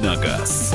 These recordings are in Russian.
«Давиногаз».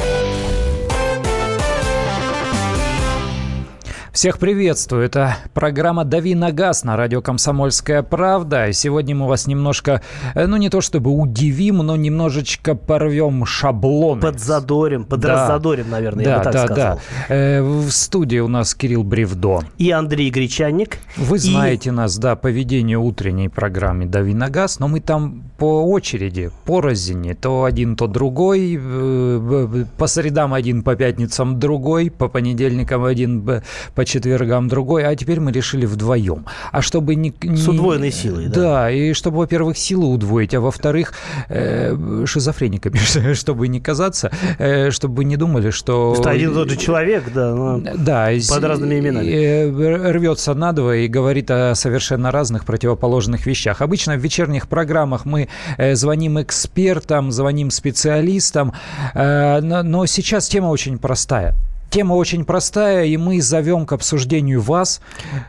Всех приветствую. Это программа «Дави на газ» на радио «Комсомольская правда». Сегодня мы вас немножко, э, ну не то чтобы удивим, но немножечко порвем шаблон. Подзадорим, подраззадорим, да. наверное, да, я бы так да, сказал. Да. Э, в студии у нас Кирилл Бревдо. И Андрей Гречанник. Вы знаете и... нас, да, по ведению утренней программы «Дави на газ», но мы там по очереди, по розине, то один, то другой, э, по средам один, по пятницам другой, по понедельникам один, по четвергам другой, а теперь мы решили вдвоем. А чтобы не... не С удвоенной силой, да. Да, и чтобы, во-первых, силу удвоить, а во-вторых, э, шизофрениками, чтобы не казаться, э, чтобы не думали, что... Что один и тот же человек, да, но да, под разными именами. Э, рвется надвое и говорит о совершенно разных противоположных вещах. Обычно в вечерних программах мы э, звоним экспертам, звоним специалистам, э, но, но сейчас тема очень простая. Тема очень простая, и мы зовем к обсуждению вас.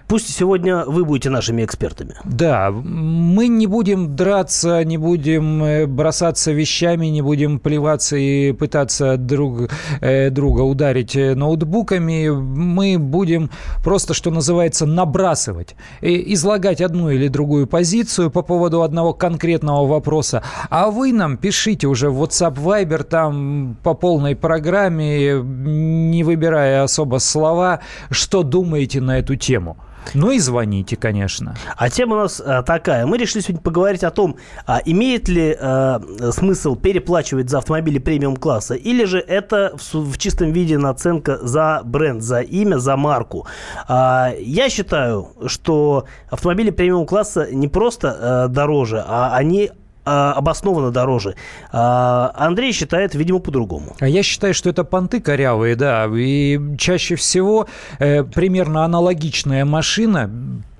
Пусть сегодня вы будете нашими экспертами. Да, мы не будем драться, не будем э, бросаться вещами, не будем плеваться и пытаться друг, э, друга ударить э, ноутбуками. Мы будем просто, что называется, набрасывать, излагать одну или другую позицию по поводу одного конкретного вопроса. А вы нам пишите уже в WhatsApp Viber, там по полной программе, не вы выбирая особо слова, что думаете на эту тему. Ну и звоните, конечно. А тема у нас а, такая. Мы решили сегодня поговорить о том, а, имеет ли а, смысл переплачивать за автомобили премиум-класса, или же это в, чистом виде наценка за бренд, за имя, за марку. А, я считаю, что автомобили премиум-класса не просто а, дороже, а они а, обоснованно дороже. А Андрей считает, видимо, по-другому. А я считаю, что это понты корявые, да. И чаще всего э, примерно аналогичная машина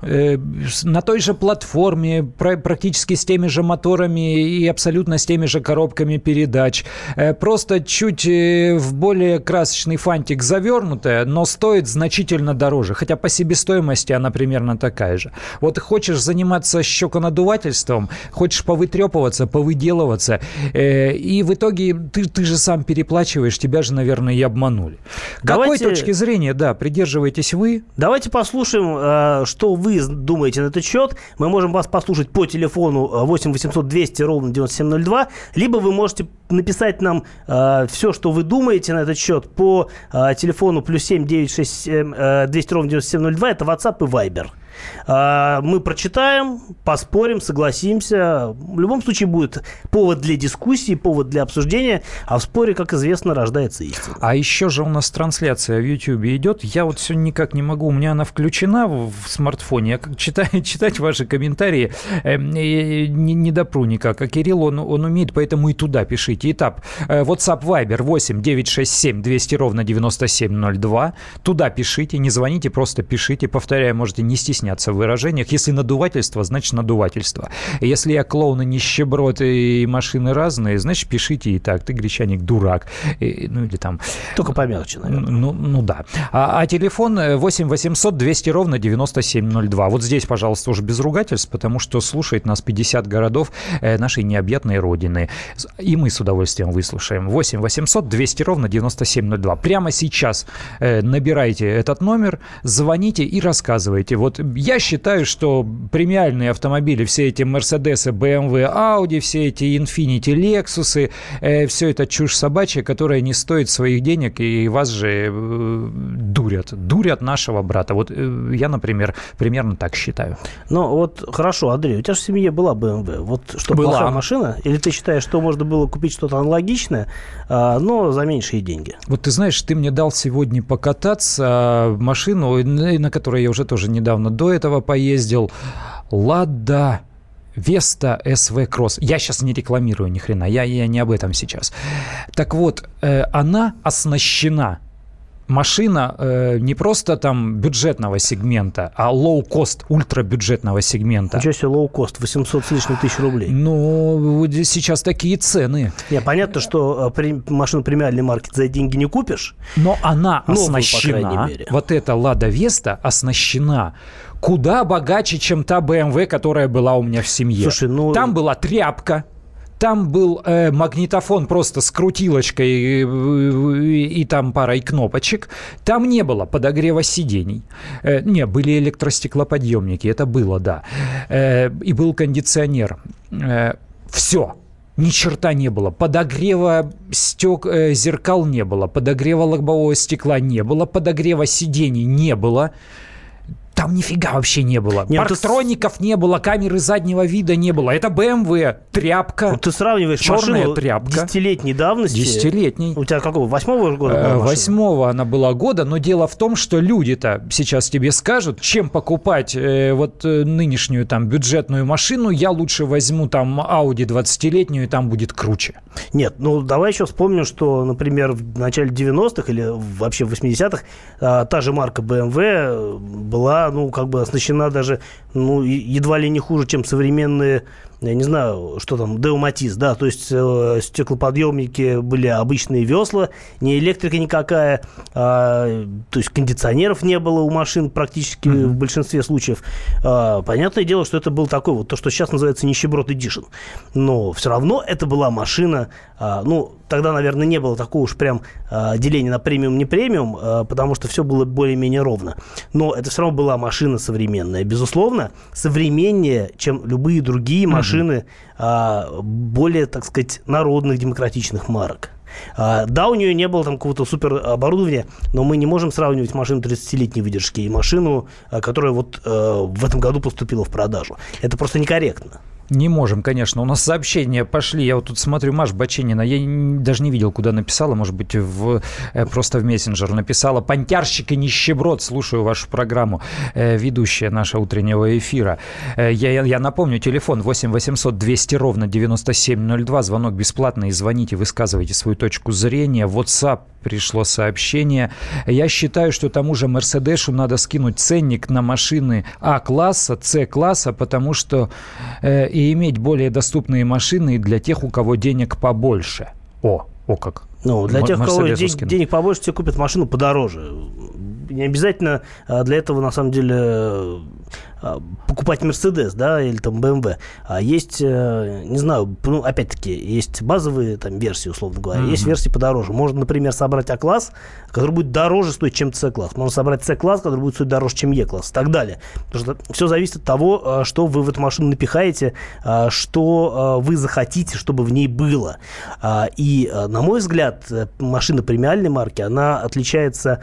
на той же платформе, практически с теми же моторами и абсолютно с теми же коробками передач. Э, просто чуть э, в более красочный фантик завернутая, но стоит значительно дороже. Хотя по себестоимости она примерно такая же. Вот хочешь заниматься щеконадувательством, хочешь повытрепываться, повыделываться, и в итоге ты, ты же сам переплачиваешь, тебя же, наверное, и обманули. Давайте... Какой точки зрения, да, придерживаетесь вы? Давайте послушаем, что вы вы думаете на этот счет. Мы можем вас послушать по телефону 8 800 200 ровно 9702, либо вы можете написать нам э, все, что вы думаете на этот счет по э, телефону плюс 7 967 э, 200 ровно 9702. Это WhatsApp и Viber. А, мы прочитаем, поспорим, согласимся. В любом случае будет повод для дискуссии, повод для обсуждения, а в споре, как известно, рождается истина. А еще же у нас трансляция в YouTube идет. Я вот все никак не могу, у меня она включена в смартфоне. Я читаю, читать ваши комментарии э, не, не допру никак. А Кирилл, он, он умеет, поэтому и туда пишите. Этап э, WhatsApp Viber 8 967 200 ровно 9702. Туда пишите, не звоните, просто пишите. Повторяю, можете не стесняться стесняться в выражениях. Если надувательство, значит надувательство. Если я клоун и нищеброд и машины разные, значит пишите и так. Ты, гречаник, дурак. И, ну или там... Только помягче, наверное. Ну, ну да. А, а телефон 8 800 200 ровно 9702. Вот здесь, пожалуйста, уже без ругательств, потому что слушает нас 50 городов э, нашей необъятной родины. И мы с удовольствием выслушаем. 8 800 200 ровно 9702. Прямо сейчас э, набирайте этот номер, звоните и рассказывайте. Вот я считаю, что премиальные автомобили, все эти Мерседесы, BMW, Audi, все эти Infiniti, Lexus, э, все это чушь собачья, которая не стоит своих денег, и вас же э, дурят. Дурят нашего брата. Вот э, я, например, примерно так считаю. Ну, вот хорошо, Андрей, у тебя же в семье была BMW. Вот что, была. плохая машина? Или ты считаешь, что можно было купить что-то аналогичное, а, но за меньшие деньги? Вот ты знаешь, ты мне дал сегодня покататься а, машину, на которой я уже тоже недавно до этого поездил. Лада Веста СВ Кросс. Я сейчас не рекламирую ни хрена, я, я не об этом сейчас. Так вот, э, она оснащена машина э, не просто там бюджетного сегмента, а low-cost, ультрабюджетного сегмента. Ничего себе low-cost, 800 с лишним тысяч рублей. Ну, сейчас такие цены. Не, понятно, что э, при, машину премиальной марки за деньги не купишь. Но она Новую, оснащена, вот эта Лада Веста оснащена куда богаче, чем та BMW, которая была у меня в семье. Слушай, ну... Там была тряпка, там был э, магнитофон просто с крутилочкой и, и, и там парой кнопочек. Там не было подогрева сидений. Э, не, были электростеклоподъемники, это было, да. Э, и был кондиционер. Э, все. Ни черта не было. Подогрева стек, э, зеркал не было. Подогрева лобового стекла не было. Подогрева сидений не было. Там нифига вообще не было. Нет, Парктроников ты... не было, камеры заднего вида не было. Это BMW, тряпка. Ну, ты сравниваешь черная машину тряпка. десятилетней давности. Десятилетней. У тебя какого? Восьмого года была Восьмого она была года, но дело в том, что люди-то сейчас тебе скажут, чем покупать э, вот э, нынешнюю там бюджетную машину, я лучше возьму там Audi 20-летнюю, и там будет круче. Нет, ну давай еще вспомним, что, например, в начале 90-х или вообще в 80-х э, та же марка BMW была ну, как бы оснащена даже, ну, едва ли не хуже, чем современные я не знаю, что там, Деуматис, да, то есть э, стеклоподъемники были обычные весла, не электрика никакая, а, то есть кондиционеров не было у машин практически mm-hmm. в большинстве случаев. А, понятное дело, что это был такой вот, то, что сейчас называется нищеброд Edition. Но все равно это была машина, а, ну, тогда, наверное, не было такого уж прям а, деления на премиум-не премиум, а, потому что все было более-менее ровно. Но это все равно была машина современная. Безусловно, современнее, чем любые другие машины машины а, более, так сказать, народных демократичных марок. А, да, у нее не было там какого-то супер оборудования, но мы не можем сравнивать машину 30-летней выдержки и машину, а, которая вот э, в этом году поступила в продажу. Это просто некорректно. Не можем, конечно. У нас сообщения пошли. Я вот тут смотрю, Маш Баченина, я даже не видел, куда написала. Может быть, в, э, просто в мессенджер написала. Понтярщик и нищеброд. Слушаю вашу программу. Э, ведущая нашего утреннего эфира. Э, я, я напомню, телефон 8 800 200 ровно 9702. Звонок бесплатный. Звоните, высказывайте свою точку зрения. WhatsApp пришло сообщение. Я считаю, что тому же Мерседесу надо скинуть ценник на машины А-класса, С-класса, потому что и иметь более доступные машины для тех, у кого денег побольше. О, о как. Ну, для тех, у кого денег, денег побольше, те купят машину подороже. Не обязательно а, для этого, на самом деле, покупать Мерседес, да, или там BMW. А есть, э, не знаю, ну, опять-таки, есть базовые там версии, условно говоря, mm-hmm. есть версии подороже. Можно, например, собрать А-класс, который будет дороже стоить, чем С-класс. Можно собрать С-класс, который будет стоить дороже, чем Е-класс, и так далее. Потому что все зависит от того, а, что вы в эту машину напихаете, что вы захотите, чтобы в ней было. И, на мой взгляд, э, машина премиальной марки, она отличается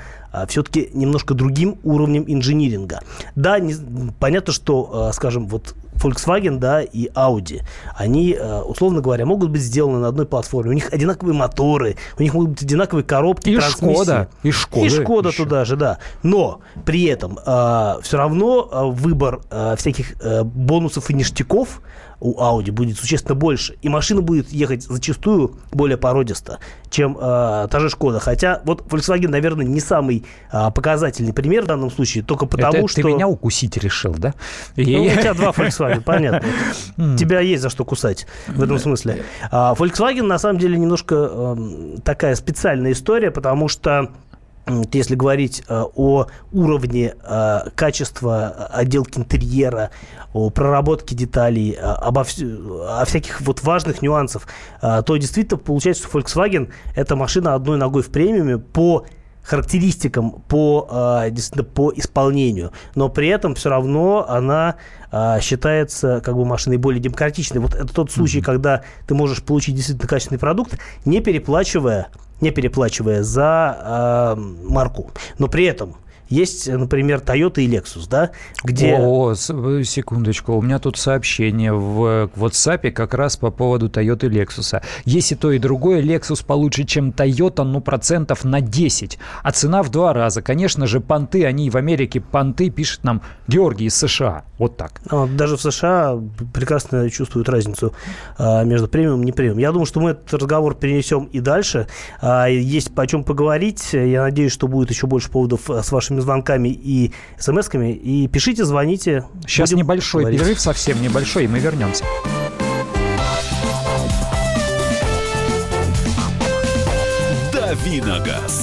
все-таки немножко другим уровнем инжиниринга. Да, не, понятно, что, э, скажем, вот Volkswagen, да, и Audi, они, э, условно говоря, могут быть сделаны на одной платформе. У них одинаковые моторы, у них могут быть одинаковые коробки, и Шкода, и Шкода, и Шкода еще. туда же, да. Но при этом э, все равно выбор э, всяких э, бонусов и ништяков у Audi будет существенно больше. И машина будет ехать зачастую более породисто, чем э, та же Шкода. Хотя вот Volkswagen, наверное, не самый э, показательный пример в данном случае, только потому Это что... ты меня укусить решил, да? Ну, у тебя два Volkswagen, понятно. Тебя есть за что кусать в этом смысле. А Volkswagen, на самом деле, немножко эм, такая специальная история, потому что если говорить э, о уровне э, качества отделки интерьера, о проработке деталей, э, обо о всяких вот важных нюансах, то действительно получается, что Volkswagen это машина одной ногой в премиуме по характеристикам по, действительно, по исполнению, но при этом все равно она считается как бы машиной более демократичной. Вот это тот случай, mm-hmm. когда ты можешь получить действительно качественный продукт, не переплачивая не переплачивая за э, марку. Но при этом есть, например, Toyota и Lexus, да, где... О, э, секундочку, у меня тут сообщение в WhatsApp как раз по поводу Toyota и Lexus. Если то и другое, Lexus получше, чем Toyota, ну, процентов на 10, а цена в два раза. Конечно же, понты, они в Америке понты, пишет нам Георгий из США. Вот так. А, даже в США прекрасно чувствуют разницу а, между премиум и не премиум. Я думаю, что мы этот разговор перенесем и дальше. А, есть о чем поговорить. Я надеюсь, что будет еще больше поводов с вашими звонками и смс-ками. И пишите, звоните. Сейчас небольшой говорить. перерыв, совсем небольшой, и мы вернемся. Давиногаз.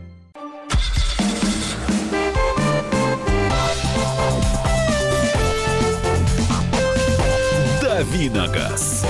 Давиногаз.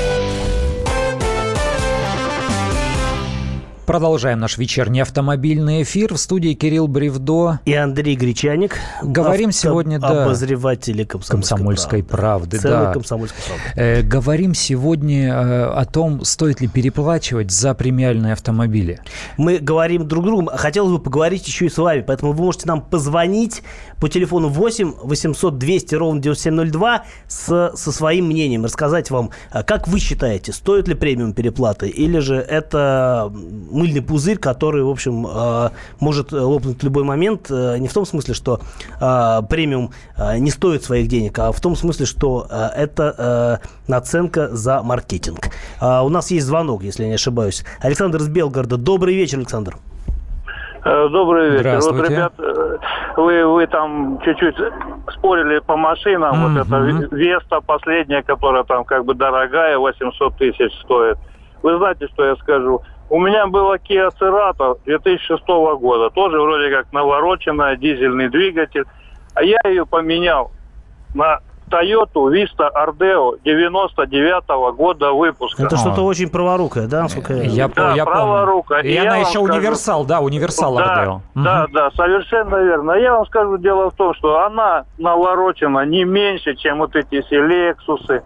Продолжаем наш вечерний автомобильный эфир. В студии Кирилл Бревдо. И Андрей Гречаник. Говорим авто- сегодня, да. Обозреватели комсомольской, комсомольской правды. Целой да. комсомольской правды. Э, говорим сегодня э, о том, стоит ли переплачивать за премиальные автомобили. Мы говорим друг с другом. Хотелось бы поговорить еще и с вами. Поэтому вы можете нам позвонить по телефону 8 800 200 ровно 9702 с, со своим мнением. Рассказать вам, а как вы считаете, стоит ли премиум переплаты или же это мыльный пузырь, который, в общем, э, может лопнуть в любой момент. Э, не в том смысле, что э, премиум не стоит своих денег, а в том смысле, что это наценка за маркетинг. У нас есть звонок, если я не ошибаюсь. Александр из Белгорода. Добрый вечер, Александр. Добрый вечер. Вот, ребят, вы, вы там чуть-чуть спорили по машинам. Mm-hmm. Вот эта Веста последняя, которая там как бы дорогая, 800 тысяч стоит. Вы знаете, что я скажу? У меня была Kia Cerato 2006 года, тоже вроде как навороченная, дизельный двигатель. А я ее поменял на Toyota Vista Ardeo 99 -го года выпуска. Это что-то очень праворукое, да, насколько я... Я, да, я праворукая. И, и она еще скажу... универсал, да, универсал да, Ardeo. Да, угу. да, совершенно верно. Я вам скажу, дело в том, что она наворочена не меньше, чем вот эти все Lexus,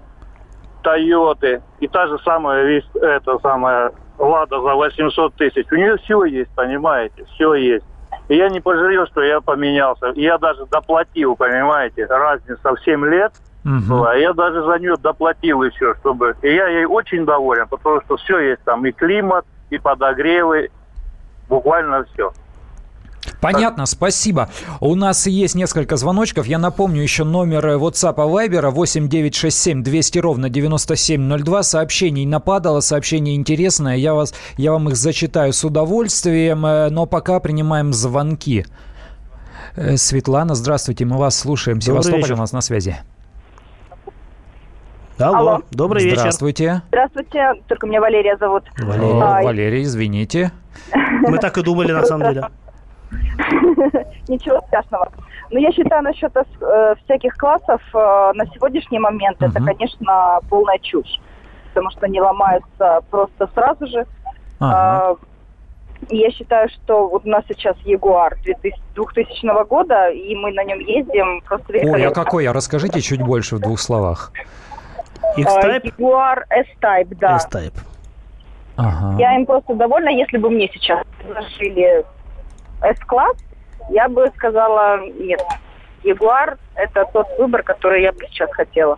Toyota и та же самая, это самая Лада за 800 тысяч. У нее все есть, понимаете, все есть. И я не пожалел, что я поменялся. Я даже доплатил, понимаете, разница в 7 лет угу. была. Я даже за нее доплатил еще, чтобы... И я ей очень доволен, потому что все есть там, и климат, и подогревы, буквально все. Понятно, спасибо. У нас есть несколько звоночков. Я напомню еще номер WhatsApp и Viber 8967 200 ровно 9702. Сообщений нападало, сообщение интересное. Я, вас, я вам их зачитаю с удовольствием, э, но пока принимаем звонки. Э, Светлана, здравствуйте, мы вас слушаем. Севастополь у нас на связи. Алло, Алло. добрый вечер. Здравствуйте. Здравствуйте, только меня Валерия зовут. Валерия, а, Валерия извините. Мы так и думали, на самом деле. Ничего страшного. Но я считаю насчет э, всяких классов э, на сегодняшний момент uh-huh. это, конечно, полная чушь. Потому что они ломаются просто сразу же. Uh-huh. И я считаю, что вот у нас сейчас Ягуар 2000 года, и мы на нем ездим просто великолепно. Ой, а какой? А расскажите чуть больше в двух словах. X-Type? Ягуар S-Type, да. S-Type. Ага. Я им просто довольна, если бы мне сейчас предложили S-класс, я бы сказала нет. Ягуар – это тот выбор, который я бы сейчас хотела.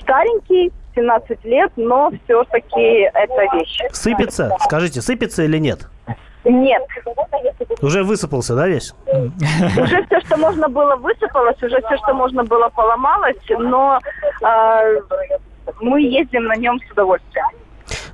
Старенький, 17 лет, но все-таки это вещь. Сыпется? Скажите, сыпется или нет? Нет. Уже высыпался, да, весь? Уже все, что можно было, высыпалось, уже все, что можно было, поломалось, но э, мы ездим на нем с удовольствием.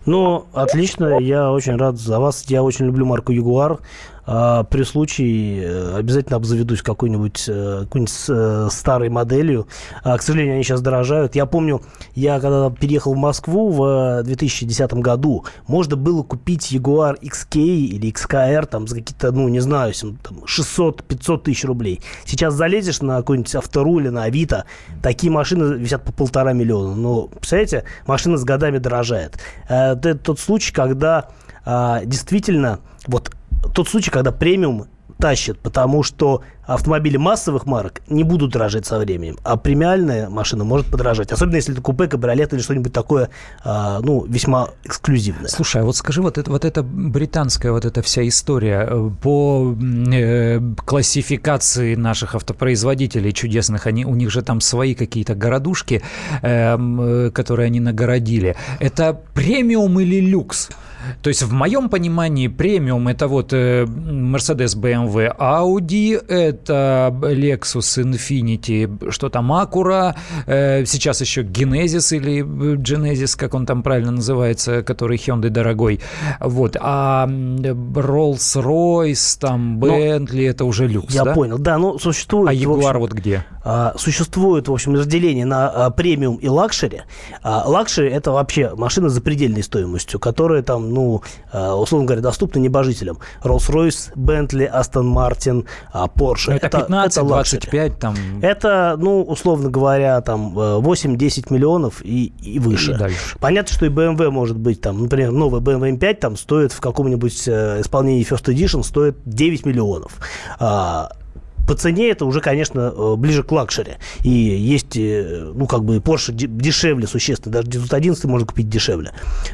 Ну, отлично, я очень рад за вас. Я очень люблю марку Ягуар. А, при случае э, обязательно обзаведусь какой-нибудь, э, какой-нибудь э, старой моделью. А, к сожалению, они сейчас дорожают. Я помню, я когда переехал в Москву в 2010 году, можно было купить Jaguar XK или XKR там за какие-то, ну, не знаю, 600-500 тысяч рублей. Сейчас залезешь на какой-нибудь автору или на Авито, такие машины висят по полтора миллиона. Ну, представляете, машина с годами дорожает. Это тот случай, когда а, действительно вот тот случай, когда премиум тащит, потому что автомобили массовых марок не будут дорожать со временем, а премиальная машина может подорожать. Особенно если это купе, кабриолет или что-нибудь такое, а, ну, весьма эксклюзивное. Слушай, а вот скажи, вот, это, вот эта британская вот эта вся история э, по э, классификации наших автопроизводителей чудесных, они, у них же там свои какие-то городушки, эм, э, которые они нагородили. Это премиум или люкс? То есть в моем понимании премиум это вот э, Mercedes, BMW, Audi, это Lexus, Infiniti, что там Acura, э, сейчас еще Genesis или Genesis, как он там правильно называется, который Hyundai дорогой. Вот. А Rolls-Royce, там Bentley, но, это уже люкс, Я да? понял, да, ну существует... А Jaguar вот где? А, существует, в общем, разделение на а, премиум и luxury. А, лакшери – это вообще машина с запредельной стоимостью, которая там, ну, а, условно говоря, доступна небожителям. Rolls-Royce, Bentley, Aston Martin, а, Porsche. Но это 15, 25 там. Это, ну, условно говоря, там 8-10 миллионов и, и выше. И дальше. Понятно, что и BMW может быть там, например, новый BMW M5 там стоит в каком-нибудь э, исполнении First Edition стоит 9 миллионов. А, по цене это уже, конечно, э, ближе к luxury. И есть, э, ну, как бы Porsche дешевле существенно. Даже 911 можно купить дешевле.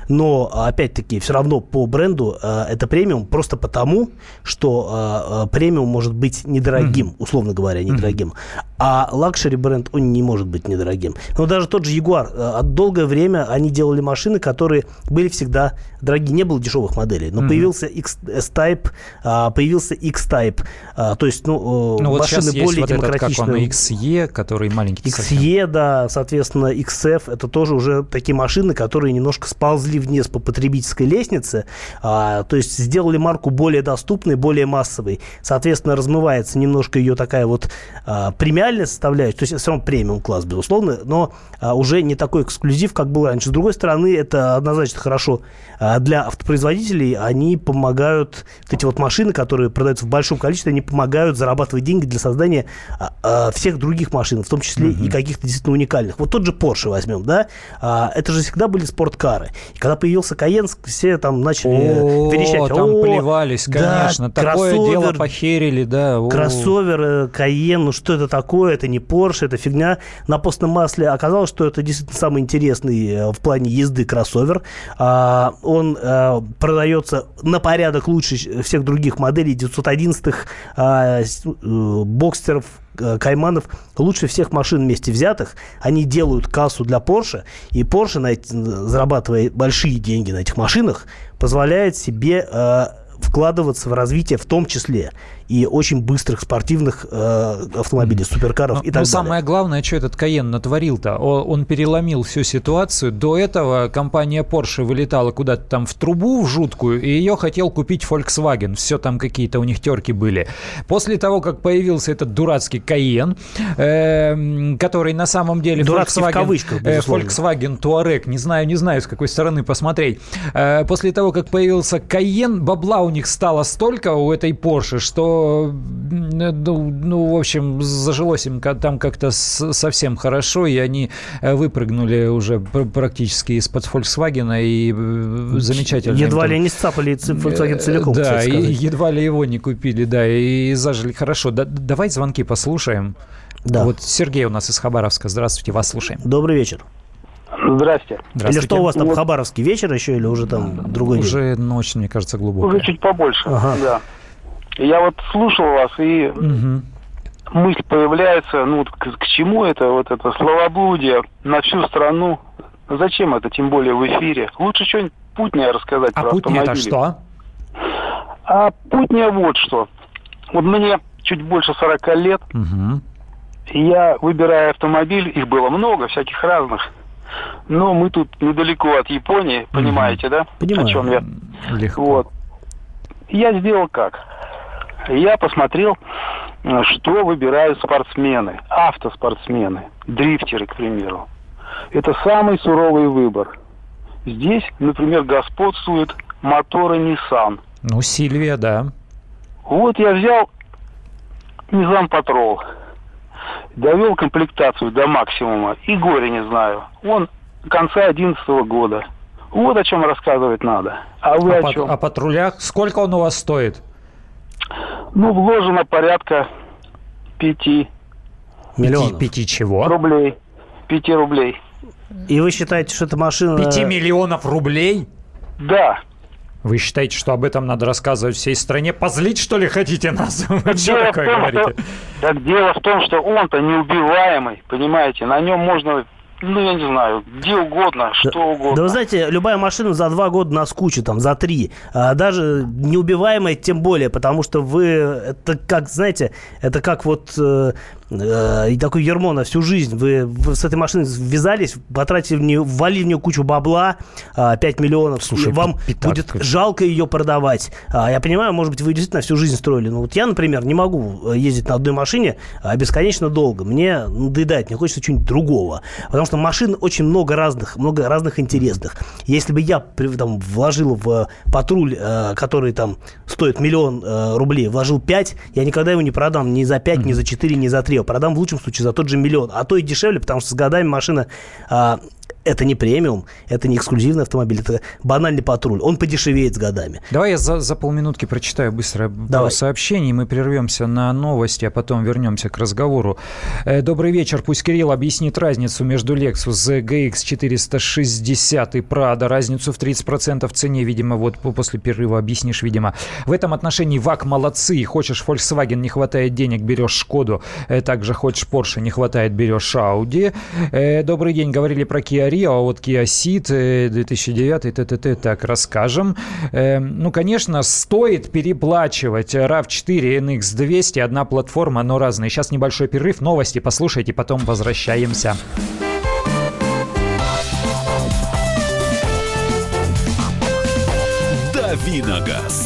Но, опять-таки, все равно по бренду э, это премиум просто потому, что премиум может быть недорогим, условно говоря, недорогим. А luxury бренд, он не может быть недорогим. Но даже тот же Jaguar. Долгое время они делали машины, которые были всегда дорогие. Не было дешевых моделей. Но mm-hmm. появился X-Type, появился X-Type. То есть, ну, ну, вот машины более вот демократичные. Этот, как он, XE, который маленький. XE, совсем. да, соответственно, XF, это тоже уже такие машины, которые немножко сползли вниз по потребительской лестнице, а, то есть сделали марку более доступной, более массовой. Соответственно, размывается немножко ее такая вот а, премиальная составляющая, то есть все равно премиум класс, безусловно, но а, уже не такой эксклюзив, как был раньше. С другой стороны, это однозначно хорошо а, для автопроизводителей, они помогают, вот эти вот машины, которые продаются в большом количестве, они помогают зарабатывать деньги для создания а, а, всех других машин, в том числе mm-hmm. и каких-то действительно уникальных. Вот тот же Porsche возьмем, да, а, это же всегда были спорткары. И когда появился Cayenne, все там начали О, верещать. там О, плевались, конечно. Да, Такое кроссовер, дело похерили, да. О. Кроссовер э, Cayenne, ну что это такое? Это не Porsche, это фигня. На постном масле оказалось, что это действительно самый интересный э, в плане езды кроссовер. Он а, продается на порядок лучше всех других моделей 911-х, а, бокстеров, э, кайманов, лучше всех машин вместе взятых. Они делают кассу для Porsche, и Porsche, зарабатывая большие деньги на этих машинах, позволяет себе э, вкладываться в развитие в том числе и очень быстрых спортивных э, автомобилей, суперкаров но, и так но далее. самое главное, что этот Каен натворил-то? Он переломил всю ситуацию. До этого компания Porsche вылетала куда-то там в трубу в жуткую, и ее хотел купить Volkswagen. Все там какие-то у них терки были. После того, как появился этот дурацкий Каен, э, который на самом деле Дурацкий Volkswagen, в кавычках, э, Volkswagen Touareg, не знаю, не знаю, с какой стороны посмотреть. Э, после того, как появился Каен, бабла у них стало столько у этой Porsche, что ну, ну, в общем, зажилось им там как-то совсем хорошо, и они э, выпрыгнули уже практически из-под Volkswagen, и э, замечательно. Едва ли не сцапали Volkswagen целиком, Да, и едва ли его не купили, да, и зажили хорошо. Да, давай звонки послушаем. Да. Вот Сергей у нас из Хабаровска. Здравствуйте, вас слушаем. Добрый вечер. Здрасте. Здравствуйте. Или что у вас там, вот. Хабаровский вечер еще, или уже там другой Уже день? ночь, мне кажется, глубокая. Уже чуть побольше, ага. да. Я вот слушал вас, и угу. мысль появляется, ну, к, к чему это, вот это словоблудие на всю страну? Зачем это, тем более в эфире? Лучше что-нибудь путнее рассказать а про путнее автомобили. это что? А путнее вот что. Вот мне чуть больше 40 лет, угу. я, выбирая автомобиль, их было много, всяких разных. Но мы тут недалеко от Японии, понимаете, да? Понимаю. О чем я? Легко. Вот. Я сделал как? я посмотрел, э, что выбирают спортсмены, автоспортсмены, дрифтеры, к примеру. Это самый суровый выбор. Здесь, например, господствует моторы Nissan. Ну, Сильвия, да. Вот я взял Nissan Patrol, довел комплектацию до максимума и горе не знаю. Он конца 2011 года. Вот о чем рассказывать надо. А вы а о чем? О патрулях. Сколько он у вас стоит? Ну, вложено порядка пяти. Миллионов? Пяти, пяти чего? Рублей. Пяти рублей. И вы считаете, что эта машина... Пяти миллионов рублей? Да. Вы считаете, что об этом надо рассказывать всей стране? Позлить, что ли, хотите нас? Вы что такое говорите? Так дело в том, что он-то неубиваемый, понимаете? На нем можно ну, я не знаю, где угодно, что да, угодно. Да вы знаете, любая машина за два года нас кучу, там, за три. А даже неубиваемая тем более, потому что вы, это как, знаете, это как вот э, э, такой ермо на всю жизнь. Вы, вы с этой машиной ввязались, потратили в нее, ввалили в нее кучу бабла, э, 5 миллионов. Слушай, вам пятак, будет жалко ее продавать. А, я понимаю, может быть, вы действительно всю жизнь строили. Но вот я, например, не могу э, ездить на одной машине а, бесконечно долго. Мне надоедает, мне хочется чего-нибудь другого. Потому что машин очень много разных, много разных интересных. Если бы я там, вложил в патруль, э, который там стоит миллион рублей, вложил 5, я никогда его не продам ни за 5, ни за 4, ни за 3. Продам в лучшем случае за тот же миллион. А то и дешевле, потому что с годами машина а, это не премиум, это не эксклюзивный автомобиль, это банальный патруль. Он подешевеет с годами. Давай я за, за полминутки прочитаю быстро Давай. сообщений. Мы прервемся на новости, а потом вернемся к разговору. Э, Добрый вечер. Пусть Кирилл объяснит разницу между Lexus GX 460 и Prado. Разницу в 30% в цене, видимо, вот по- после перерыва объяснишь, видимо. В этом отношении ВАК молодцы. Хочешь Volkswagen, не хватает денег, берешь Шкоду. Э, Также хочешь Porsche, не хватает, берешь Audi. Э, Добрый день. Говорили про Kia Rio, а вот Kia Ceed э, 2009, т.т.т. Так, расскажем. Э, Ну, конечно, стоит переплачивать. RAV4, NX200, одна платформа, но разные. Сейчас небольшой перерыв. Новости послушайте, потом возвращаемся. Давиногаз.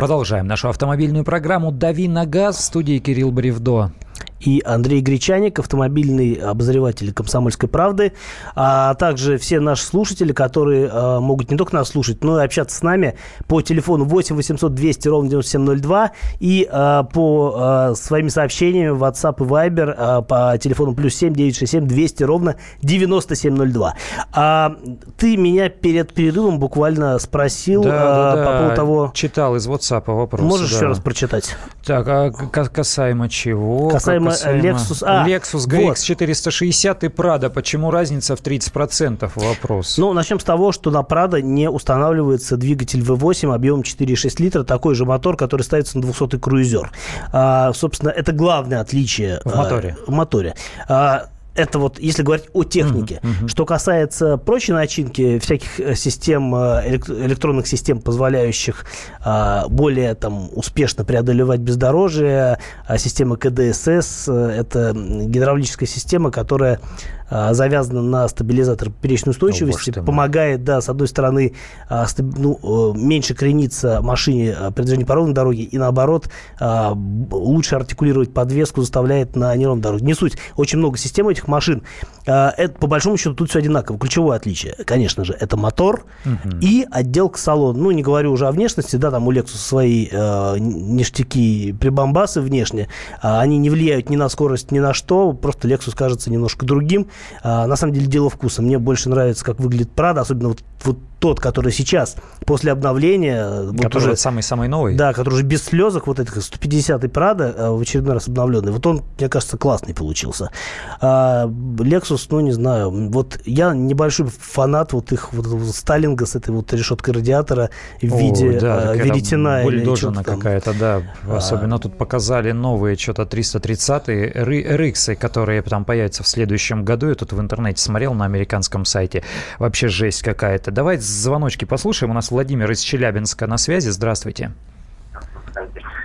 Продолжаем нашу автомобильную программу «Дави на газ» в студии Кирилл Бревдо. И Андрей Гречаник, автомобильный обозреватель «Комсомольской правды», а также все наши слушатели, которые э, могут не только нас слушать, но и общаться с нами по телефону 8 800 200 ровно 9702 и э, по э, своими сообщениями в WhatsApp и Viber по телефону плюс 7 967 200 ровно 9702. А ты меня перед перерывом буквально спросил э, по поводу того... Читал из WhatsApp вопрос. Можешь да. еще раз прочитать? Так, а касаемо чего? Касаемо, э, Lexus- а, Lexus вот. GX 460 и Prado. Почему разница в 30%? Вопрос. Ну, начнем с того, что на Prado не устанавливается двигатель V8 объемом 4,6 литра, такой же мотор, который ставится на 200-й круизер. А, собственно, это главное отличие. В а, моторе. в моторе. А, это вот, если говорить о технике. Что касается прочей начинки, всяких э, систем, э, элек- электронных систем, позволяющих а, более там, успешно преодолевать бездорожье, а, система КДСС, э, это гидравлическая система, которая завязана на стабилизатор поперечной устойчивости, О, помогает, да, с одной стороны, а, ну, э, меньше крениться машине а, при движении по ровной дороге, и наоборот, а, лучше артикулировать подвеску, заставляет на неровной дороге. Не суть. Очень много систем этих машин. А, Это, по большому счету, тут все одинаково. Ключевое отличие, конечно же, это мотор и отделка салона. Ну, не говорю уже о внешности, да, там у Lexus свои э, ништяки, прибамбасы внешне. А, Они не влияют ни на скорость, ни на что. Просто Lexus кажется немножко другим. А, На самом деле, дело вкуса. Мне больше нравится, как выглядит Prado, особенно вот, вот тот, который сейчас, после обновления, э, вот который уже вот самый-самый новый? да, который уже без слезок, вот этих 150-й Прада, э, в очередной раз обновленный. Вот он, мне кажется, классный получился. А, Lexus, ну, не знаю, вот я небольшой фанат вот их вот этого Сталинга с этой вот решеткой радиатора в О, виде да, такая веретена бульдожина какая-то, да. А. Особенно тут показали новые что-то 330-е RX, которые там появятся в следующем году. Я тут в интернете смотрел на американском сайте. Вообще жесть какая-то. Давай звоночки послушаем. У нас Владимир из Челябинска на связи. Здравствуйте.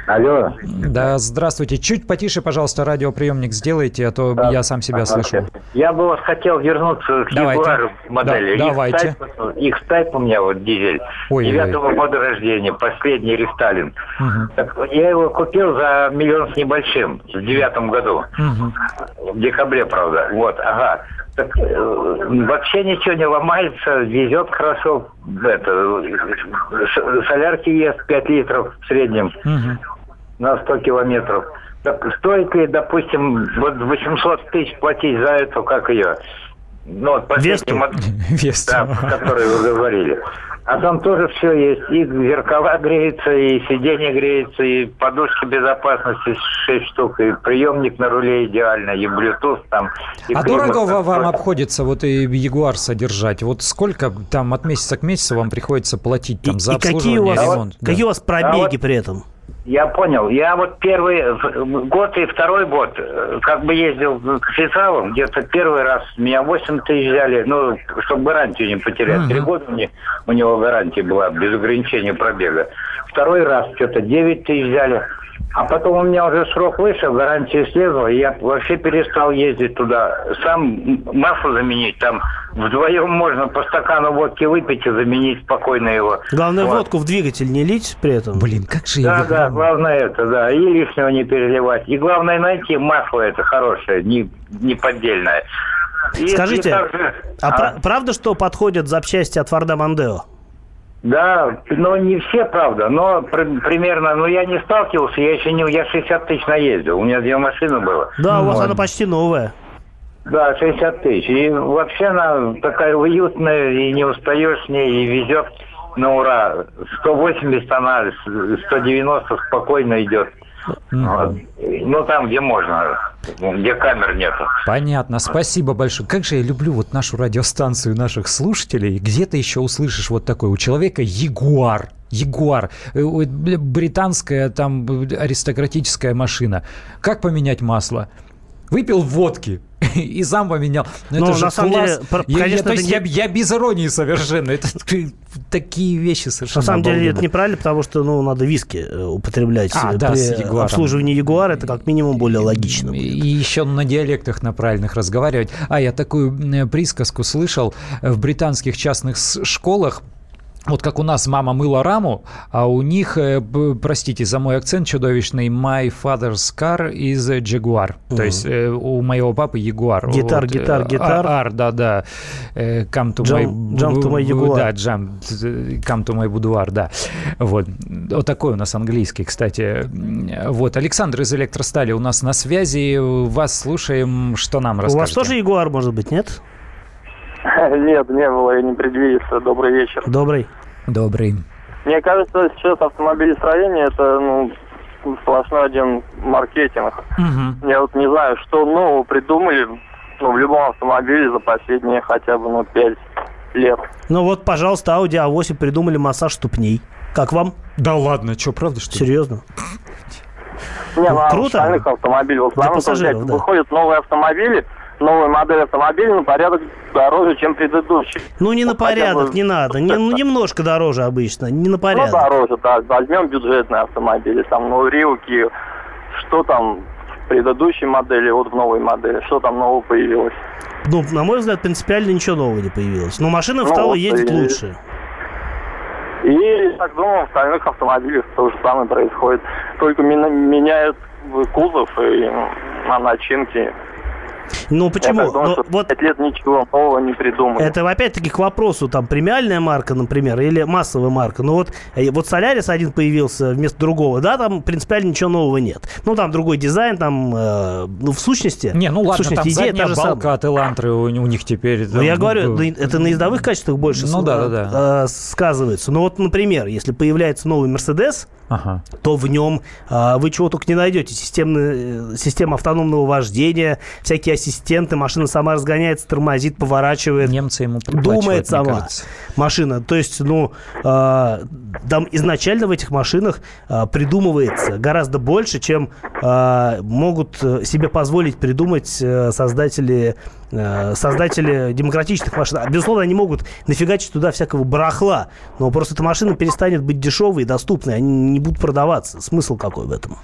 Алло. Да, здравствуйте. Чуть потише, пожалуйста, радиоприемник сделайте, а то я сам себя слышу. Я бы вот хотел вернуться к Давайте. Модели. Да, давайте. X-Type у меня вот дизель. Девятого года рождения, последний рестайлинг. Мгм. Так, я его купил за миллион с небольшим в девятом году. Мгм. В декабре, правда. Вот, ага. Так, э, вообще ничего не ломается, везет хорошо. Это, солярки ест 5 литров в среднем. Мгм. на 100 километров. Так стоит ли, допустим, вот 800 тысяч платить за эту, как ее, ну, вот последний мод... да, о которой вы говорили. А там тоже все есть. И зеркала греются, и сиденье греется, и подушки безопасности 6 штук, и приемник на руле идеально, и Bluetooth там. И а дорого вам, вам обходится вот и Ягуар содержать? Вот сколько там от месяца к месяцу вам приходится платить там и, за и какие у вас, ремонт? Да. Какие у вас пробеги а вот, при этом? Я понял. Я вот первый год и второй год э, как бы ездил к официалам. Где-то первый раз меня 8 тысяч взяли, ну, чтобы гарантию не потерять. Три uh-huh. года мне, у него гарантия была без ограничения пробега. Второй раз что-то 9 тысяч взяли. А потом у меня уже срок вышел, гарантия слезла, и я вообще перестал ездить туда. Сам масло заменить, там вдвоем можно по стакану водки выпить и заменить спокойно его. Главное, вот. водку в двигатель не лить при этом. Блин, как же Да, да, главное это, да, и лишнего не переливать. И главное найти масло это хорошее, не, не поддельное. И, Скажите, и также... а, а правда, что подходят запчасти от Форда Мандео? Да, но не все, правда, но при, примерно, ну я не сталкивался, я еще не, я 60 тысяч наездил, у меня две машины было. Да, у вас вот. она почти новая. Да, 60 тысяч. И вообще она такая уютная, и не устаешь с ней, и везет на ура. 180 она, 190 спокойно идет. Mm-hmm. Ну, там, где можно, где камер нету. Понятно, спасибо большое. Как же я люблю вот нашу радиостанцию, наших слушателей. Где-то еще услышишь вот такое. У человека ягуар. Ягуар, э, британская там аристократическая машина. Как поменять масло? Выпил водки, и сам поменял. Но, Но это же на самом класс. деле, я, конечно, я, то есть не... я, я без иронии совершенно. Это такие вещи совершенно На самом обалденно. деле это неправильно, потому что ну, надо виски э, употреблять а, да, при обслуживании Ягуара. Это как минимум более логично. И, и еще на диалектах на правильных разговаривать. А, я такую присказку слышал в британских частных школах вот как у нас мама мыла раму, а у них, э, простите за мой акцент чудовищный, my father's car is a Jaguar. Mm-hmm. То есть э, у моего папы Ягуар. Гитар, вот, гитар, э, гитар. Ар, да, да. Come to jump, my... Jump to my Jaguar. Да, jump, come to my boudoir, да. Вот. Вот такой у нас английский, кстати. Вот. Александр из Электростали у нас на связи. Вас слушаем. Что нам расскажете? У вас тоже Ягуар, может быть, нет? Нет, не было, я не предвидится. Добрый вечер. Добрый. Добрый. Мне кажется, сейчас автомобилестроение это ну, сплошной один маркетинг. Угу. Я вот не знаю, что нового придумали ну, в любом автомобиле за последние хотя бы ну, 5 лет. Ну вот, пожалуйста, Audi A8 придумали массаж ступней. Как вам? Да ладно, что, правда, что ли? Серьезно? Не, ну, Круто. остальных автомобилей. В основном, да. выходят новые автомобили, новая модель автомобиля на порядок дороже, чем предыдущий. Ну, не на порядок, бы... не надо. Не, ну, немножко дороже обычно, не на порядок. Ну, дороже, да. Возьмем бюджетные автомобили, там, ну, Рио, Что там в предыдущей модели, вот в новой модели, что там нового появилось? Ну, на мой взгляд, принципиально ничего нового не появилось. Но машина ну, стала вот ездить и... лучше. И, так думаю, в остальных автомобилях то же самое происходит. Только меняют кузов и на начинке ну почему? Я думаю, ну, вот пять лет ничего нового не придумали. Это опять-таки к вопросу, там, премиальная марка, например, или массовая марка. Ну вот, э, вот Солярис один появился вместо другого, да, там принципиально ничего нового нет. Ну там другой дизайн, там, э, ну в сущности... Не, ну ладно, сущности, там идея задняя балка самая. от Элантры у, у них теперь... Ну я говорю, это на ездовых качествах больше ну, да, да, да. Э, сказывается. Ну вот, например, если появляется новый Мерседес, ага. то в нем а, вы чего только не найдете. Системы, э, система автономного вождения, всякие ассистенты, машина сама разгоняется, тормозит, поворачивает. Немцы ему Думает сама машина. То есть, ну, а, там изначально в этих машинах а, придумывается гораздо больше, чем а, могут себе позволить придумать а, создатели Э, создатели демократичных машин. Безусловно, они могут нафигачить туда всякого барахла, но просто эта машина перестанет быть дешевой и доступной, они не будут продаваться. Смысл какой в этом?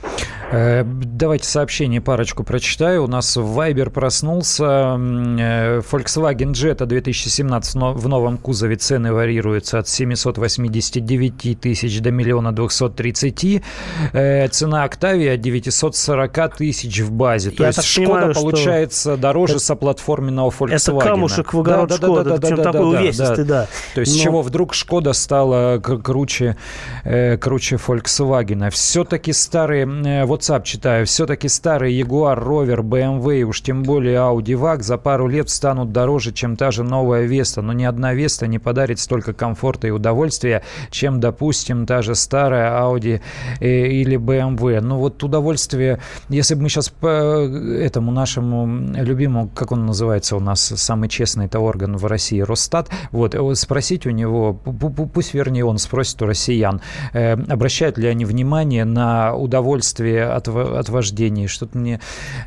Э, давайте сообщение парочку прочитаю. У нас Viber проснулся. Э, Volkswagen Jetta 2017 в новом кузове цены варьируются от 789 тысяч до миллиона 230. Цена Octavia от 940 тысяч в базе. То Я есть Шкода понимаю, получается что... дороже это... со платформы оформленного Volkswagen. Это камушек в огород да, Шкода, да, да, причем да, такой да, увесистый, да. да. То есть Но... с чего вдруг Шкода стала круче, э, круче Volkswagen? Все-таки старые, э, WhatsApp читаю, все-таки старый Jaguar, Rover, BMW, уж тем более Audi VAG за пару лет станут дороже, чем та же новая Веста. Но ни одна Веста не подарит столько комфорта и удовольствия, чем, допустим, та же старая Audi э, или BMW. Ну вот удовольствие, если бы мы сейчас по этому нашему любимому, как он называется у нас, самый честный это орган в России, Росстат, вот, спросить у него, пусть вернее он спросит у россиян, э, обращают ли они внимание на удовольствие от, от вождения. Что-то мне,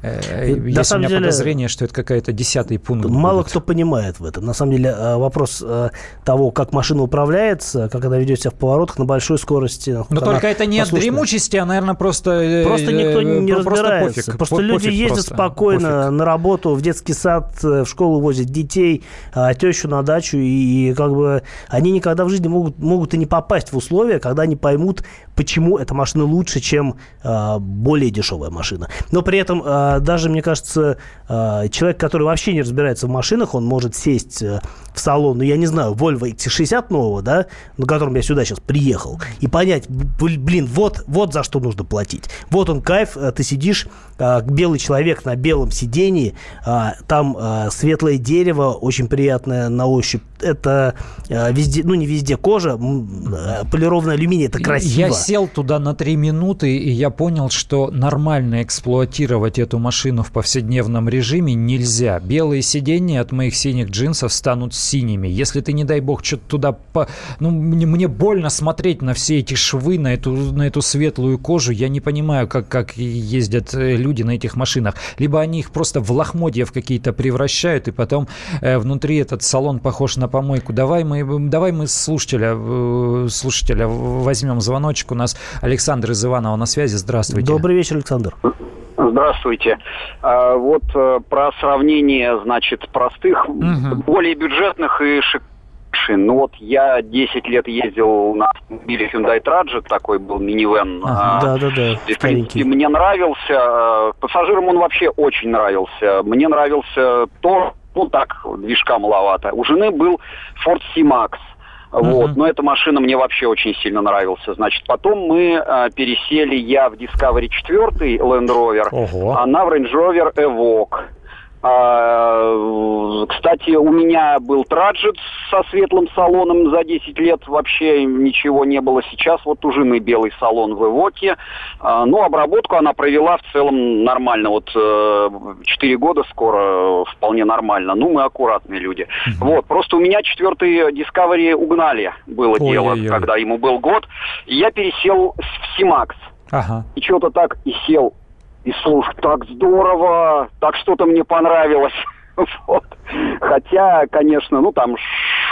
э, есть у меня деле, подозрение, что это какая-то десятый пункт. Мало будет. кто понимает в этом. На самом деле э, вопрос э, того, как машина управляется, как она ведет себя в поворотах на большой скорости. Но только это не послушная. от дремучести, а, наверное, просто... Э, просто никто не просто разбирается. Пофиг. Просто пофиг люди ездят просто. спокойно пофиг. на работу, в детский сад, в школу возят детей, а, тещу на дачу, и, и как бы они никогда в жизни могут, могут и не попасть в условия, когда они поймут, почему эта машина лучше, чем э, более дешевая машина. Но при этом э, даже, мне кажется, э, человек, который вообще не разбирается в машинах, он может сесть э, в салон, ну, я не знаю, Volvo XC60 нового, да, на котором я сюда сейчас приехал, и понять, блин, вот, вот за что нужно платить. Вот он кайф, ты сидишь, э, белый человек на белом сидении, э, там э, светлое дерево, очень приятное на ощупь. Это э, везде, ну, не везде кожа, э, полированный алюминий, это красиво. Я сел туда на три минуты, и я понял, что нормально эксплуатировать эту машину в повседневном режиме нельзя. Белые сиденья от моих синих джинсов станут синими. Если ты, не дай бог, что-то туда... По... Ну, мне, мне больно смотреть на все эти швы, на эту, на эту светлую кожу. Я не понимаю, как, как ездят э, люди на этих машинах. Либо они их просто в лохмотья в какие-то превращают, и потом э, внутри этот салон похож на помойку. Давай мы, давай мы слушателя, э, слушателя возьмем звоночек. У нас Александр из Иванова на связи. Здравствуйте. Добрый вечер, Александр. Здравствуйте. А, вот э, про сравнение, значит, простых, угу. более бюджетных и шик машин. Ну вот я 10 лет ездил на автомобиле Hyundai Trajet, такой был минивэн. А, да, да, да. И, в принципе, мне нравился. Э, пассажирам он вообще очень нравился. Мне нравился то, ну так, движка маловато. У жены был Ford C-Max. Вот, uh-huh. но эта машина мне вообще очень сильно нравился. Значит, потом мы э, пересели я в Discovery 4 Land Rover, uh-huh. она в Range Rover Evoque. А, кстати, у меня был траджет со светлым салоном за 10 лет, вообще ничего не было. Сейчас вот у жены белый салон в Эвоке. А, ну, обработку она провела в целом нормально. Вот 4 э, года скоро вполне нормально. Ну, мы аккуратные люди. Вот, просто у меня четвертый Discovery угнали было Ой, дело, когда ему был год. Я пересел в C-Max. Ага. И что-то так и сел и слушай, так здорово, так что-то мне понравилось. Вот. Хотя, конечно, ну там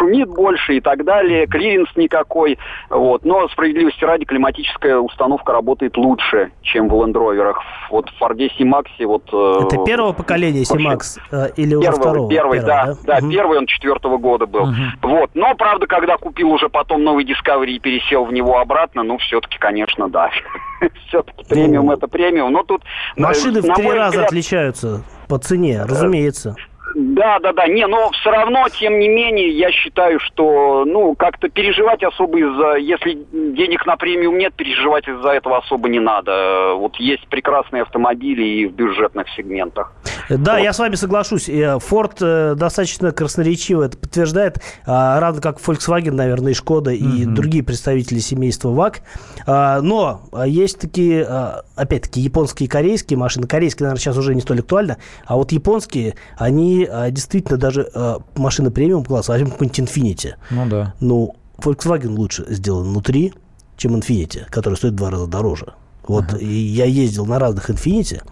шумит больше и так далее, клиренс никакой. Вот. Но справедливости ради климатическая установка работает лучше, чем в Land Rover. Вот в Ford C-Max вот... Э, Это первого поколения C-Max э, или уже второго? Первый, первый да. Да, да угу. первый он четвертого года был. Угу. Вот. Но, правда, когда купил уже потом новый Discovery и пересел в него обратно, ну, все-таки, конечно, да. все-таки премиум ну, это премиум. Но тут... Машины в три раза отличаются по цене, разумеется. Да, да, да. Не, но все равно, тем не менее, я считаю, что, ну, как-то переживать особо из-за, если денег на премиум нет, переживать из-за этого особо не надо. Вот есть прекрасные автомобили и в бюджетных сегментах. Да, вот. я с вами соглашусь. Ford э, достаточно красноречиво это подтверждает, а, равно как Volkswagen, наверное, и Шкода, и mm-hmm. другие представители семейства ВАГ. А, но есть такие, а, опять-таки, японские и корейские машины. Корейские, наверное, сейчас уже не столь актуально, а вот японские, они а, действительно даже а, машина премиум класса, возьмем какой-нибудь Infiniti. Ну да. Ну, Volkswagen лучше сделан внутри, чем Infiniti, который стоит в два раза дороже. Вот и я ездил на разных Infiniti,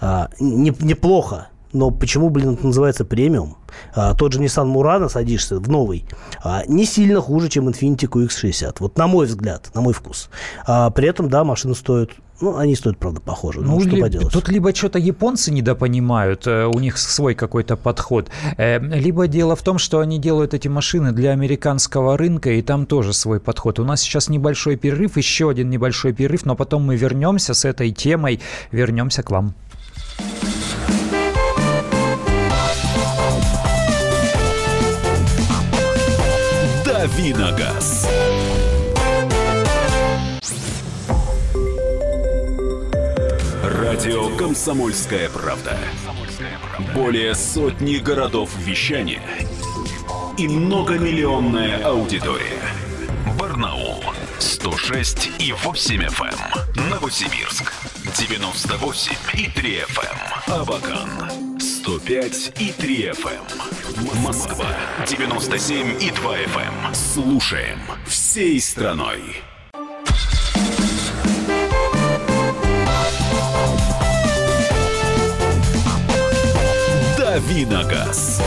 а, не, неплохо, но почему, блин, это называется премиум? А, тот же Nissan Murano садишься в новый, а, не сильно хуже, чем Infiniti QX60. Вот на мой взгляд, на мой вкус. А, при этом, да, машина стоит ну, они стоят, правда, похожи. Ну, ну что ли, поделать. Тут либо что-то японцы недопонимают, э, у них свой какой-то подход, э, либо дело в том, что они делают эти машины для американского рынка, и там тоже свой подход. У нас сейчас небольшой перерыв, еще один небольшой перерыв, но потом мы вернемся с этой темой, вернемся к вам. Давиногаз. Радио «Комсомольская правда». Более сотни городов вещания и многомиллионная аудитория. Барнаул 106 и 8 FM. Эм. Новосибирск 98 и 3 FM. Эм. Абакан 105 и 3 FM. Эм. Москва 97 и 2 FM. Слушаем всей страной. Давиногаз.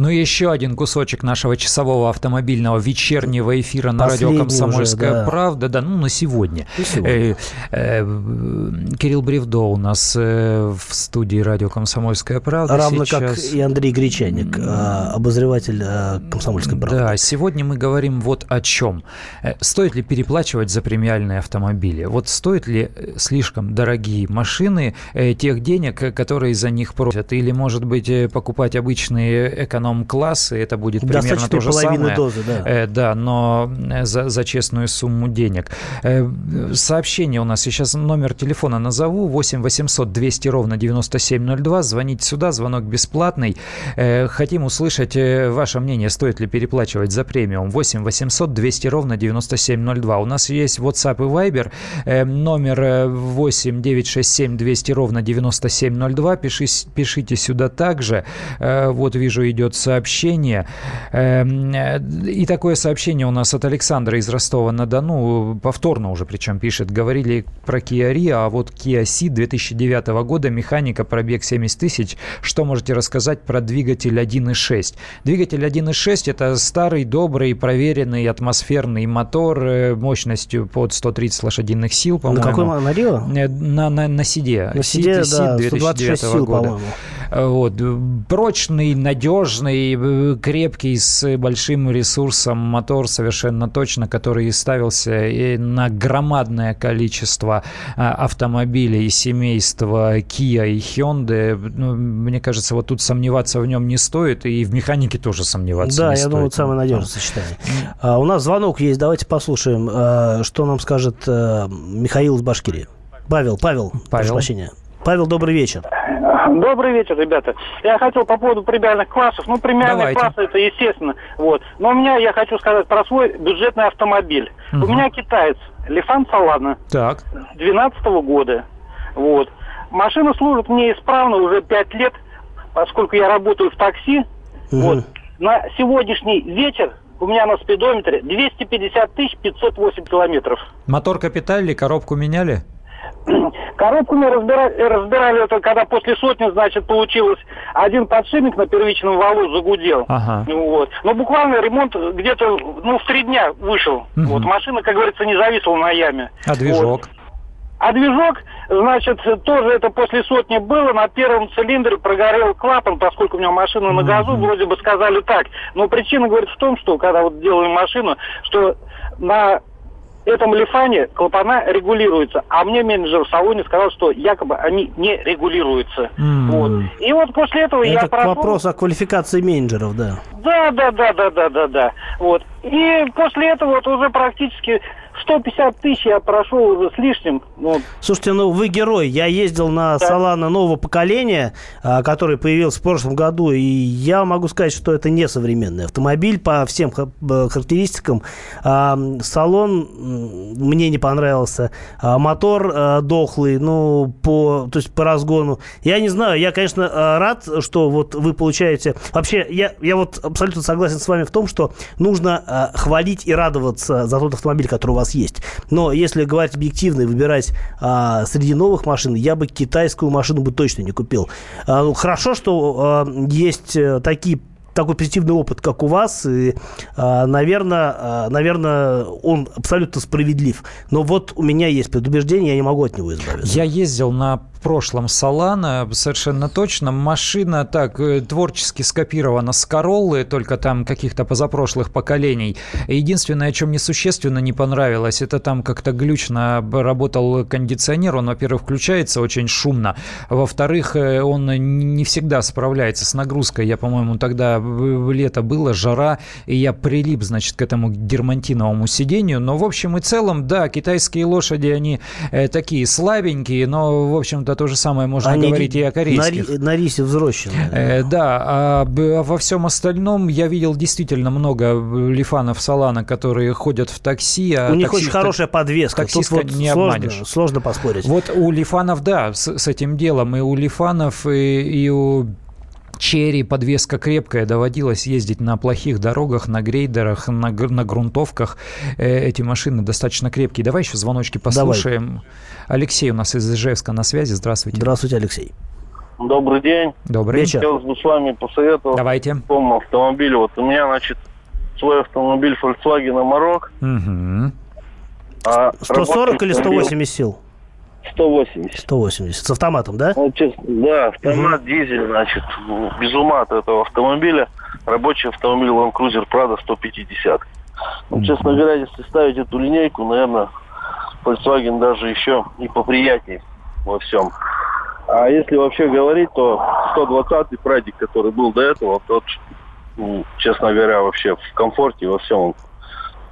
Ну и еще один кусочек нашего часового автомобильного вечернего эфира на Последний радио «Комсомольская уже, да. правда». Да, ну на сегодня. сегодня. Э, э, Кирилл Бревдо у нас э, в студии радио «Комсомольская правда». Равно сейчас... как и Андрей Гречаник, э, обозреватель э, «Комсомольской правды». Да, сегодня мы говорим вот о чем. Стоит ли переплачивать за премиальные автомобили? Вот стоит ли слишком дорогие машины тех денег, которые за них просят? Или, может быть, покупать обычные эконом эконом-класс, и это будет примерно то же самое. дозы, да. Э, да, но э, за, за честную сумму денег. Э, сообщение у нас, сейчас номер телефона назову, 8 800 200 ровно 9702, звоните сюда, звонок бесплатный. Э, хотим услышать э, ваше мнение, стоит ли переплачивать за премиум. 8 800 200 ровно 9702. У нас есть WhatsApp и Viber, э, номер 8 967 200 ровно 9702, Пиши, пишите сюда также. Э, вот вижу, идет сообщение. Эм, и такое сообщение у нас от Александра из Ростова-на-Дону, повторно уже причем пишет, говорили про Kia Rio, а вот Kia Ceed 2009 года, механика, пробег 70 тысяч. Что можете рассказать про двигатель 1.6? Двигатель 1.6 это старый, добрый, проверенный атмосферный мотор э, мощностью под 130 лошадиных сил, по-моему. На какой на? Э, на, на, на Сиде. На Сиде, да, 126 сил, года. по-моему. Вот. Прочный, надежный, э, крепкий, с большим ресурсом мотор совершенно точно, который ставился на громадное количество а, автомобилей семейства Kia и Hyundai. Ну, мне кажется, вот тут сомневаться в нем не стоит, и в механике тоже сомневаться да, не стоит. Да, я думаю, это самое надежное сочетание. А, у нас звонок есть, давайте послушаем, а, что нам скажет а, Михаил из Башкирии. Павел, Павел, Павел. прошу прощения. Павел, добрый вечер. Добрый вечер, ребята. Я хотел по поводу премиальных классов. Ну, премиальные Давайте. классы, это естественно. Вот. Но у меня, я хочу сказать про свой бюджетный автомобиль. Угу. У меня китаец, Лифан Салана. Так. 12 -го года. Вот. Машина служит мне исправно уже 5 лет, поскольку я работаю в такси. Угу. Вот. На сегодняшний вечер у меня на спидометре 250 тысяч 508 километров. Мотор капитали, коробку меняли? Коробку мы разбирали, разбирали это, когда после сотни, значит, получилось один подшипник на первичном валу загудел. Ага. Вот. Но буквально ремонт где-то, ну, в три дня вышел. Угу. Вот. Машина, как говорится, не зависла на яме. А движок? Вот. А движок, значит, тоже это после сотни было. На первом цилиндре прогорел клапан, поскольку у меня машина на газу, mm вроде бы сказали так. Но причина, говорит, в том, что когда вот делаем машину, что на этом лифане клапана регулируются, а мне менеджер в салоне сказал, что якобы они не регулируются. Mm. Вот. И вот после этого Это я прошел... вопрос о квалификации менеджеров, да. Да, да, да, да, да, да, да. Вот. И после этого вот уже практически 150 тысяч я прошел уже с лишним. Ну. Слушайте, ну вы герой. Я ездил на да. Салана нового поколения, а, который появился в прошлом году, и я могу сказать, что это не современный автомобиль по всем характеристикам. А, салон мне не понравился. А, мотор дохлый, ну, по, то есть по разгону. Я не знаю, я, конечно, рад, что вот вы получаете... Вообще, я, я вот абсолютно согласен с вами в том, что нужно хвалить и радоваться за тот автомобиль, который у вас есть. Но если говорить объективно и выбирать а, среди новых машин, я бы китайскую машину бы точно не купил. А, ну, хорошо, что а, есть э, такие такой позитивный опыт, как у вас, и, а, наверное, а, наверное, он абсолютно справедлив. Но вот у меня есть предубеждение, я не могу от него избавиться. Я ездил на в прошлом Солана, совершенно точно. Машина так э, творчески скопирована с Короллы, только там каких-то позапрошлых поколений. Единственное, о чем мне существенно не понравилось, это там как-то глючно работал кондиционер. Он, во-первых, включается очень шумно. Во-вторых, э, он не всегда справляется с нагрузкой. Я, по-моему, тогда лето было, жара, и я прилип, значит, к этому дермантиновому сидению. Но, в общем и целом, да, китайские лошади, они э, такие слабенькие, но, в общем-то, то же самое можно они говорить и о корейских. На, на рисе взросшие. Э, да, а, а во всем остальном я видел действительно много лифанов Салана, которые ходят в такси. А у них очень хорошая подвеска. Тут вот не сложно, обманешь. Сложно поспорить. Вот у лифанов, да, с, с этим делом. И у лифанов, и, и у Черри, подвеска крепкая, доводилось ездить на плохих дорогах, на грейдерах, на, на грунтовках. Э, эти машины достаточно крепкие. Давай еще звоночки послушаем. Давай. Алексей у нас из Ижевска на связи. Здравствуйте. Здравствуйте, Алексей. Добрый день. Добрый вечер. Хотелось бы с вами посоветовать. Давайте. По автомобилю. Вот у меня, значит, свой автомобиль Volkswagen Amarok. Угу. А 140 или 180 сил? 180. 180. С автоматом, да? Ну, честно, да, автомат, угу. дизель, значит, без ума от этого автомобиля. Рабочий автомобиль Land Cruiser Prado 150. Ну, честно говоря, если ставить эту линейку, наверное, Volkswagen даже еще и поприятнее во всем. А если вообще говорить, то 120-й Прадик, который был до этого, тот, честно говоря, вообще в комфорте во всем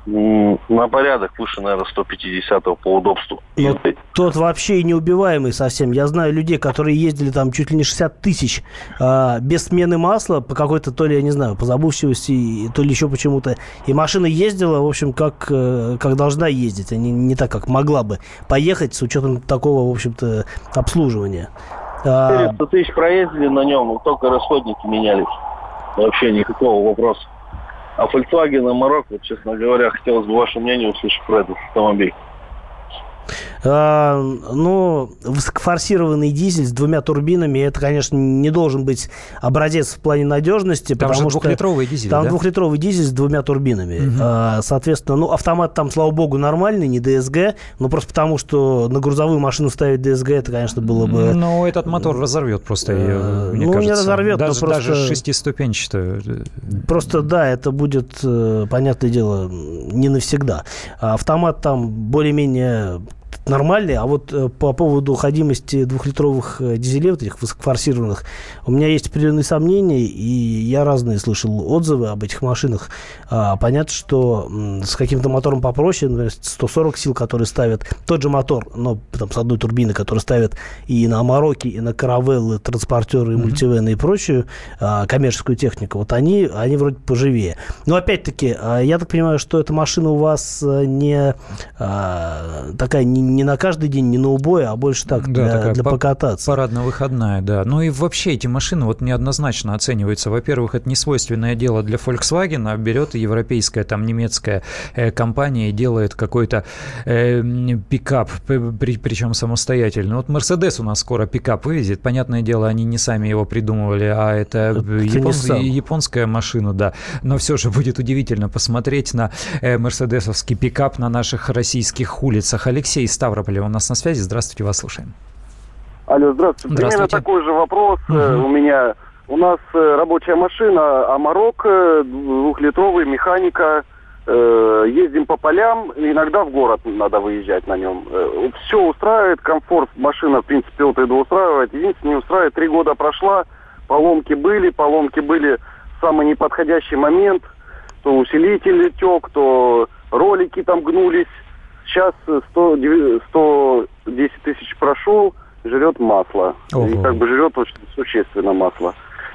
на порядок выше, наверное, 150 по удобству. И тот вообще неубиваемый совсем. Я знаю людей, которые ездили там чуть ли не 60 тысяч э, без смены масла по какой-то, то ли, я не знаю, по забывчивости, то ли еще почему-то. И машина ездила, в общем, как, э, как должна ездить, а не, не так, как могла бы поехать с учетом такого, в общем-то, обслуживания. 400 а, тысяч проездили на нем, только расходники менялись. Вообще никакого вопроса. А Volkswagen Amarok, вот, честно говоря, хотелось бы ваше мнение услышать про этот автомобиль. А, ну, высокофорсированный дизель с двумя турбинами, это, конечно, не должен быть образец в плане надежности. Там потому же двухлитровый что дизель, Там да? двухлитровый дизель с двумя турбинами. Угу. Соответственно, ну, автомат там, слава богу, нормальный, не DSG, но просто потому, что на грузовую машину ставить DSG, это, конечно, было бы... Ну, этот мотор разорвет просто ее, э, мне ну, кажется. не разорвет, даже, но просто... Даже шестиступенчатую. Просто, да, это будет, э, понятное дело, не навсегда. А автомат там более-менее нормальный. А вот э, по поводу ходимости двухлитровых э, дизелей, вот этих высокофорсированных, у меня есть определенные сомнения, и я разные слышал отзывы об этих машинах. А, понятно, что с каким-то мотором попроще, например, 140 сил, которые ставят, тот же мотор, но там, с одной турбины, который ставят и на Амароке, и на Каравеллы, транспортеры, и мультивены и прочую а, коммерческую технику, вот они, они вроде поживее. Но опять-таки, а, я так понимаю, что эта машина у вас э, не такая не, не на каждый день, не на убой, а больше так да, для, такая для покататься. Парадно-выходная, да. Ну и вообще эти машины вот неоднозначно оцениваются. Во-первых, это не свойственное дело для Volkswagen, а берет европейская, там, немецкая э, компания и делает какой-то э, пикап, при, причем самостоятельно. Вот Mercedes у нас скоро пикап вывезет. Понятное дело, они не сами его придумывали, а это, это япон, японская машина, да. Но все же будет удивительно посмотреть на э, мерседесовский пикап на наших российских улицах. Алексей Ставрополя у нас на связи. Здравствуйте, вас слушаем. Алло, здравствуйте. здравствуйте. Примерно такой же вопрос угу. у меня. У нас э, рабочая машина Амарок, э, двухлитровый, механика. Ездим по полям, иногда в город надо выезжать на нем. Все устраивает, комфорт машина, в принципе, вот это устраивает. Единственное, не устраивает, три года прошла, поломки были, поломки были в самый неподходящий момент. То усилитель тек, то ролики там гнулись. Сейчас 100, 110 тысяч прошел, жрет масло. Ого. И как бы жрет очень существенно масло.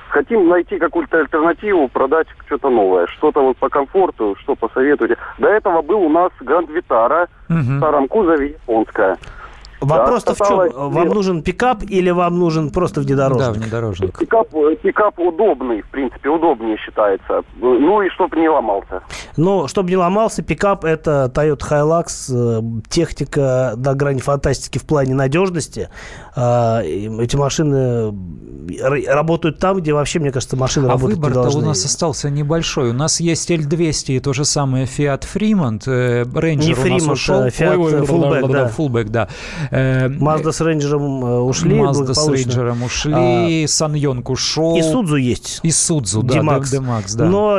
Хотим найти какую-то альтернативу, продать что-то новое. Что-то вот по комфорту, что посоветуете. До этого был у нас Гранд Витара угу. кузове японская. Вопрос-то да, в чем? Вам нужен пикап или вам нужен просто внедорожник? Да, внедорожник. Пикап, пикап удобный, в принципе, удобнее считается. Ну и чтобы не ломался. Ну, чтобы не ломался, пикап это Toyota Hilux, э, техника до грани фантастики в плане надежности. А, эти машины работают там, где вообще, мне кажется, машины а работать выбор не должны. у нас остался небольшой. У нас есть L200 и то же самое Fiat Fremont. Э, Ranger не у нас Fremont, ушел. а Fiat ой, Fullback, да. Fullback, да. Э, Mazda с Ranger'ом ушли. Mazda с Ranger'ом ушли, а, Саньонг ушел. И Судзу есть. И Судзу, да, D-Max. D-Max, да. Но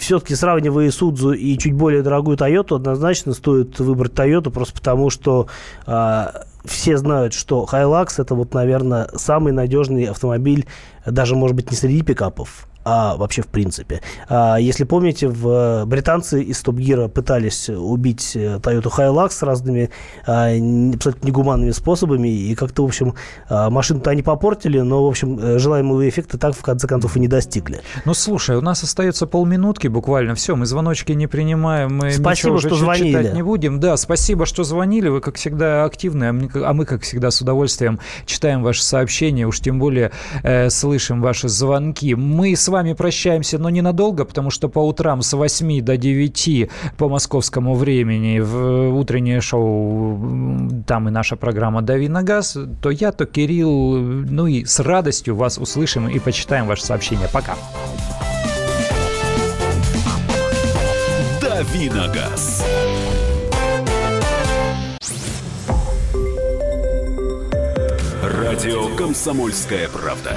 все-таки сравнивая Судзу и чуть более дорогую Toyota, однозначно стоит выбрать Toyota, просто потому что а, все знают, что Hilux это вот, наверное, самый надежный автомобиль, даже, может быть, не среди пикапов, а вообще в принципе. А, если помните, в британцы из Топ Гира пытались убить э, Toyota Hilux с разными а, абсолютно негуманными способами, и как-то, в общем, а, машину-то они попортили, но, в общем, э, желаемого эффекта так, в конце концов, и не достигли. Ну, слушай, у нас остается полминутки буквально, все, мы звоночки не принимаем, мы спасибо, что звонили. читать не будем. Да, спасибо, что звонили, вы, как всегда, активны, а мы, как всегда, с удовольствием читаем ваши сообщения, уж тем более э, слышим ваши звонки. Мы с вами прощаемся, но ненадолго, потому что по утрам с 8 до 9 по московскому времени в утреннее шоу, там и наша программа «Дави на газ», то я, то Кирилл, ну и с радостью вас услышим и почитаем ваше сообщение. Пока. «Дави на газ». Радио «Комсомольская правда».